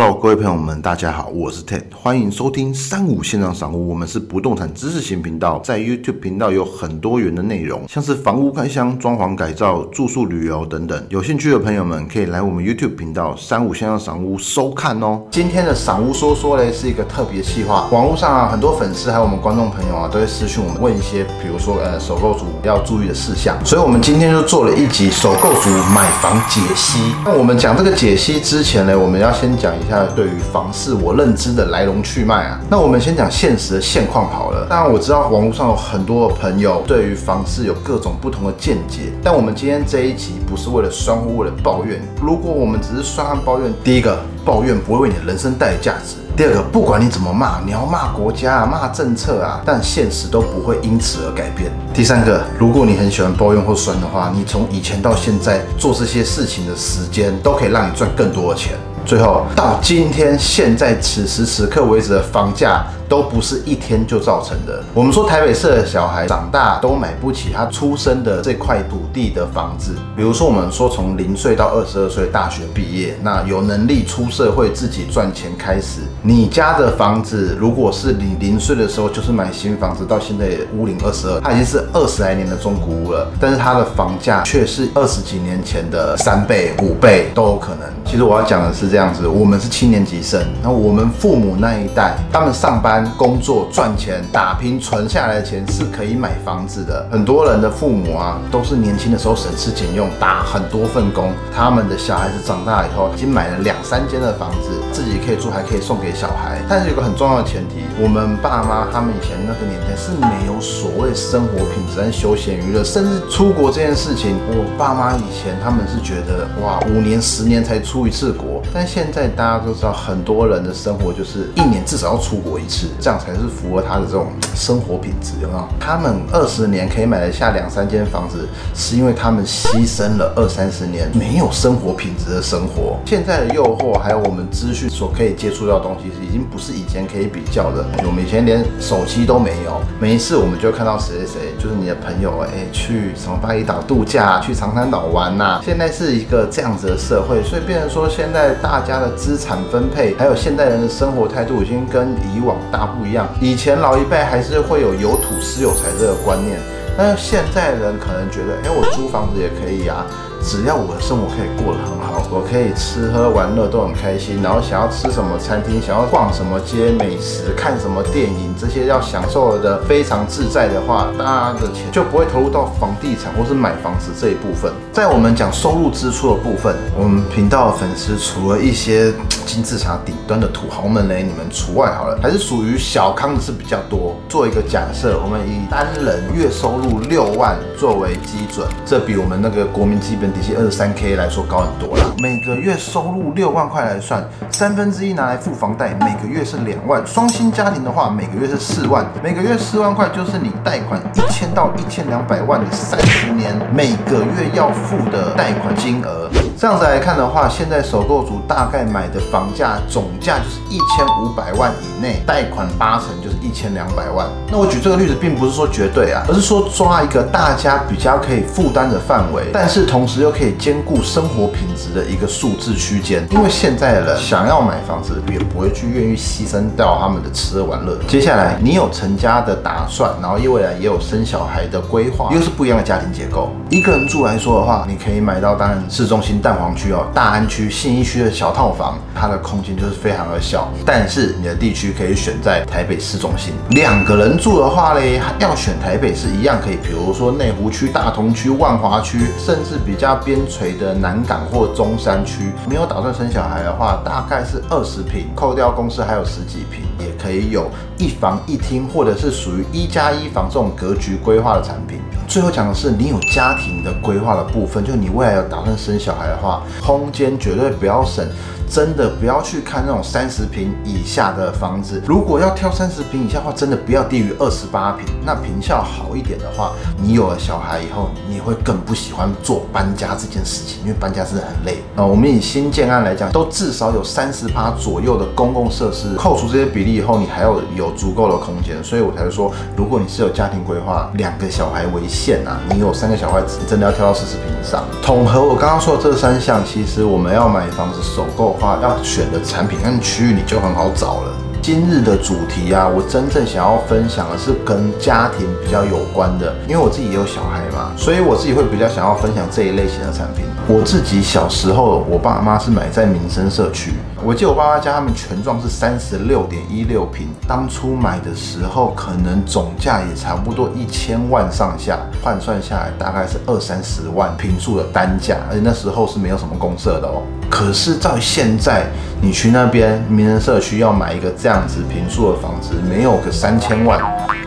Hello，各位朋友们，大家好，我是 Ted，欢迎收听三五线上赏屋。我们是不动产知识型频道，在 YouTube 频道有很多元的内容，像是房屋开箱、装潢改造、住宿旅游等等。有兴趣的朋友们可以来我们 YouTube 频道三五线上赏屋收看哦。今天的赏屋说说嘞，是一个特别计划。网络上啊，很多粉丝还有我们观众朋友啊，都会私讯我们问一些，比如说呃，首购族要注意的事项。所以我们今天就做了一集首购族买房解析。那我们讲这个解析之前呢，我们要先讲。一下对于房市我认知的来龙去脉啊，那我们先讲现实的现况好了。当然我知道网络上有很多的朋友对于房市有各种不同的见解，但我们今天这一集不是为了酸或为了抱怨。如果我们只是酸和抱怨，第一个抱怨不会为你的人生带来价值；第二个，不管你怎么骂，你要骂国家啊、骂政策啊，但现实都不会因此而改变。第三个，如果你很喜欢抱怨或酸的话，你从以前到现在做这些事情的时间，都可以让你赚更多的钱。最后到今天现在此时此刻为止的房价。都不是一天就造成的。我们说台北市的小孩长大都买不起他出生的这块土地的房子。比如说，我们说从零岁到二十二岁大学毕业，那有能力出社会自己赚钱开始。你家的房子，如果是你零岁的时候就是买新房子，到现在屋龄二十二，它已经是二十来年的中古屋了。但是它的房价却是二十几年前的三倍、五倍都有可能。其实我要讲的是这样子：我们是七年级生，那我们父母那一代，他们上班。工作赚钱打拼存下来的钱是可以买房子的。很多人的父母啊，都是年轻的时候省吃俭用打很多份工，他们的小孩子长大以后已经买了两三间的房子，自己可以住，还可以送给小孩。但是有个很重要的前提，我们爸妈他们以前那个年代是没有所谓生活品质跟休闲娱乐，甚至出国这件事情，我爸妈以前他们是觉得哇，五年十年才出一次国。但现在大家都知道，很多人的生活就是一年至少要出国一次，这样才是。符合他的这种生活品质，有没有？他们二十年可以买得下两三间房子，是。因为他们牺牲了二三十年没有生活品质的生活。现在的诱惑还有我们资讯所可以接触到的东西，已经不是。以前可以比较的。我们以前连手机都没有，每一次我们就看到谁谁谁，就是。你的朋友，哎，去什么巴厘岛度假，去长滩岛玩呐。现在是。一个这样子的社会，所以变成说现在。大家的资产分配，还有现代人的生活态度，已经跟以往大不一样。以前老一辈还是会有有土私有财这个观念，但是现在人可能觉得，哎，我租房子也可以啊。只要我的生活可以过得很好，我可以吃喝玩乐都很开心，然后想要吃什么餐厅，想要逛什么街美食，看什么电影，这些要享受的非常自在的话，大家的钱就不会投入到房地产或是买房子这一部分。在我们讲收入支出的部分，我们频道的粉丝除了一些金字塔顶端的土豪们嘞，你们除外好了，还是属于小康的是比较多。做一个假设，我们以单人月收入六万作为基准，这比我们那个国民基本。底薪二十三 K 来说高很多了，每个月收入六万块来算，三分之一拿来付房贷，每个月是两万。双薪家庭的话，每个月是四万，每个月四万块就是你贷款一千到一千两百万的三十年每个月要付的贷款金额。这样子来看的话，现在首购族大概买的房价总价就是一千五百万以内，贷款八成就是一千两百万。那我举这个例子，并不是说绝对啊，而是说抓一个大家比较可以负担的范围，但是同时又可以兼顾生活品质的一个数字区间。因为现在的人想要买房子，也不会去愿意牺牲掉他们的吃喝玩乐。接下来，你有成家的打算，然后未来也有生小孩的规划，又是不一样的家庭结构。一个人住来说的话，你可以买到当然市中心。蛋黄区哦，大安区、信义区的小套房，它的空间就是非常的小。但是你的地区可以选在台北市中心。两个人住的话嘞，要选台北是一样可以，比如说内湖区、大同区、万华区，甚至比较那边陲的南港或中山区。没有打算生小孩的话，大概是二十平，扣掉公司还有十几平，也可以有一房一厅，或者是属于一加一房这种格局规划的产品。最后讲的是，你有家庭的规划的部分，就你未来有打算生小孩的话，空间绝对不要省。真的不要去看那种三十平以下的房子。如果要挑三十平以下的话，真的不要低于二十八平。那平效好一点的话，你有了小孩以后，你会更不喜欢做搬家这件事情，因为搬家真的很累啊。我们以新建案来讲，都至少有三十趴左右的公共设施，扣除这些比例以后，你还要有足够的空间。所以我才说，如果你是有家庭规划，两个小孩为限啊，你有三个小孩，真的要挑到四十平以上。统合我刚刚说的这三项，其实我们要买房子首购。话，要选的产品跟区域你就很好找了。今日的主题啊，我真正想要分享的是跟家庭比较有关的，因为我自己也有小孩嘛，所以我自己会比较想要分享这一类型的产品。我自己小时候，我爸妈是买在民生社区，我记得我爸妈家他们全幢是三十六点一六平，当初买的时候可能总价也差不多一千万上下，换算下来大概是二三十万平数的单价，而且那时候是没有什么公社的哦。可是，到现在，你去那边名人社区要买一个这样子平数的房子，没有个三千万，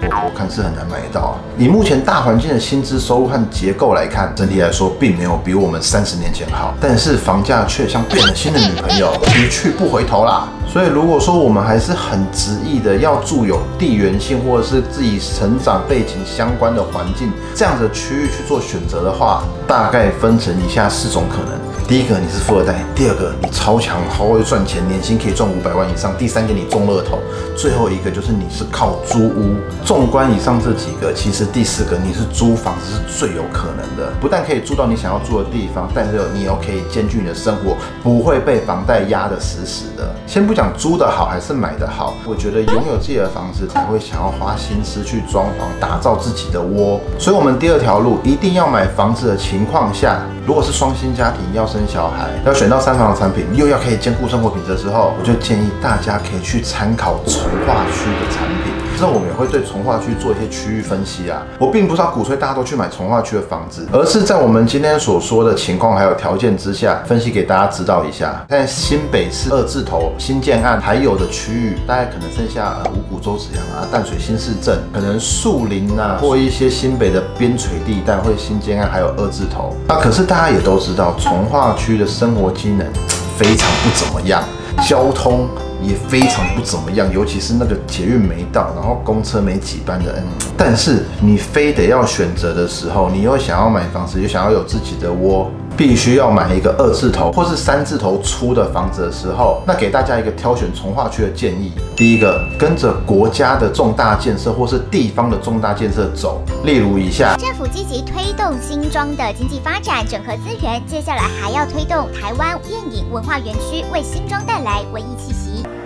我我看是很难买到啊。以目前大环境的薪资收入和结构来看，整体来说并没有比我们三十年前好，但是房价却像变了心的女朋友，一去不回头啦。所以，如果说我们还是很执意的要住有地缘性或者是自己成长背景相关的环境这样的区域去做选择的话，大概分成以下四种可能。第一个你是富二代，第二个你超强，好会赚钱，年薪可以赚五百万以上，第三个你中乐透，最后一个就是你是靠租屋。纵观以上这几个，其实第四个你是租房子是最有可能的，不但可以租到你想要住的地方，但是你又可以兼具你的生活，不会被房贷压得死死的。先不讲租的好还是买的好，我觉得拥有自己的房子才会想要花心思去装潢，打造自己的窝。所以，我们第二条路一定要买房子的情况下，如果是双薪家庭要生。生小孩要选到三房的产品，又要可以兼顾生活品质的时候，我就建议大家可以去参考从化区的产品。之后我们也会对从化区做一些区域分析啊。我并不是要鼓吹大家都去买从化区的房子，而是在我们今天所说的情况还有条件之下，分析给大家知道一下。在新北市二字头新建案还有的区域，大概可能剩下五股洲子阳啊、淡水新市镇，可能树林啊，或一些新北的边陲地带会新建案还有二字头。那可是大家也都知道，从化区的生活机能非常不怎么样，交通。也非常不怎么样，尤其是那个捷运没到，然后公车没几班的，嗯。但是你非得要选择的时候，你又想要买房子，又想要有自己的窝。必须要买一个二字头或是三字头出的房子的时候，那给大家一个挑选从化区的建议。第一个，跟着国家的重大建设或是地方的重大建设走，例如以下：政府积极推动新庄的经济发展，整合资源，接下来还要推动台湾电影文化园区，为新庄带来文艺气息。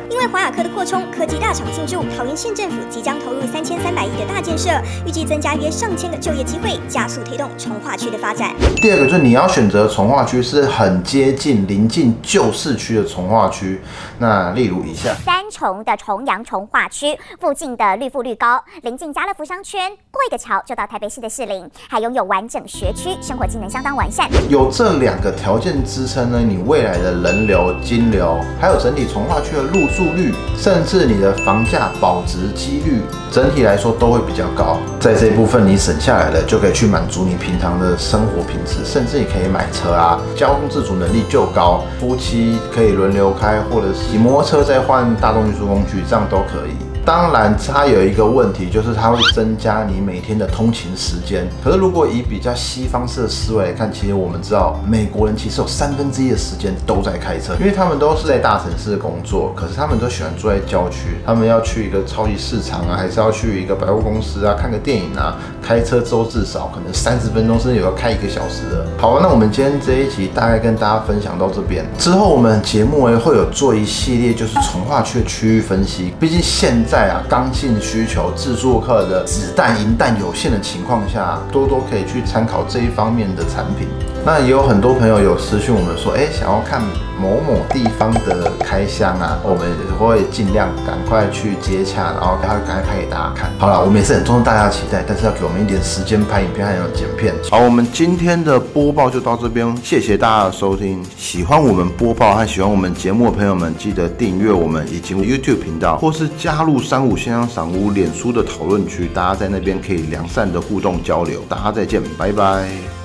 因为华雅科的扩充，科技大厂进驻，桃园县政府即将投入三千三百亿的大建设，预计增加约上千个就业机会，加速推动从化区的发展。第二个就是你要选择从化区是很接近临近旧市区的从化区，那例如以下三重的重阳从化区附近的绿富绿高，临近家乐福商圈，过一个桥就到台北市的士林，还拥有完整学区，生活机能相当完善。有这两个条件支撑呢，你未来的人流、金流，还有整体从化区的入住。率，甚至你的房价保值几率，整体来说都会比较高。在这一部分你省下来了，就可以去满足你平常的生活品质，甚至你可以买车啊，交通自主能力就高，夫妻可以轮流开，或者是骑摩托车再换大众运输工具，这样都可以。当然，它有一个问题，就是它会增加你每天的通勤时间。可是，如果以比较西方式的思维来看，其实我们知道，美国人其实有三分之一的时间都在开车，因为他们都是在大城市工作，可是他们都喜欢住在郊区。他们要去一个超级市场啊，还是要去一个百货公司啊，看个电影啊，开车之后至少可能三十分钟，甚至有要开一个小时的。好，那我们今天这一集大概跟大家分享到这边，之后我们节目会有做一系列就是从化区的区域分析，毕竟现在。在啊，刚性需求、自助客的子弹、银弹有限的情况下，多多可以去参考这一方面的产品。那也有很多朋友有私讯我们说，哎，想要看某某地方的开箱啊，我们会尽量赶快去接洽，然后赶快拍给大家看。好了，我们也是很重视大家的期待，但是要给我们一点时间拍影片还有剪片。好，我们今天的播报就到这边，谢谢大家的收听。喜欢我们播报和喜欢我们节目的朋友们，记得订阅我们以及 YouTube 频道，或是加入三五线上赏屋脸书的讨论区，大家在那边可以良善的互动交流。大家再见，拜拜。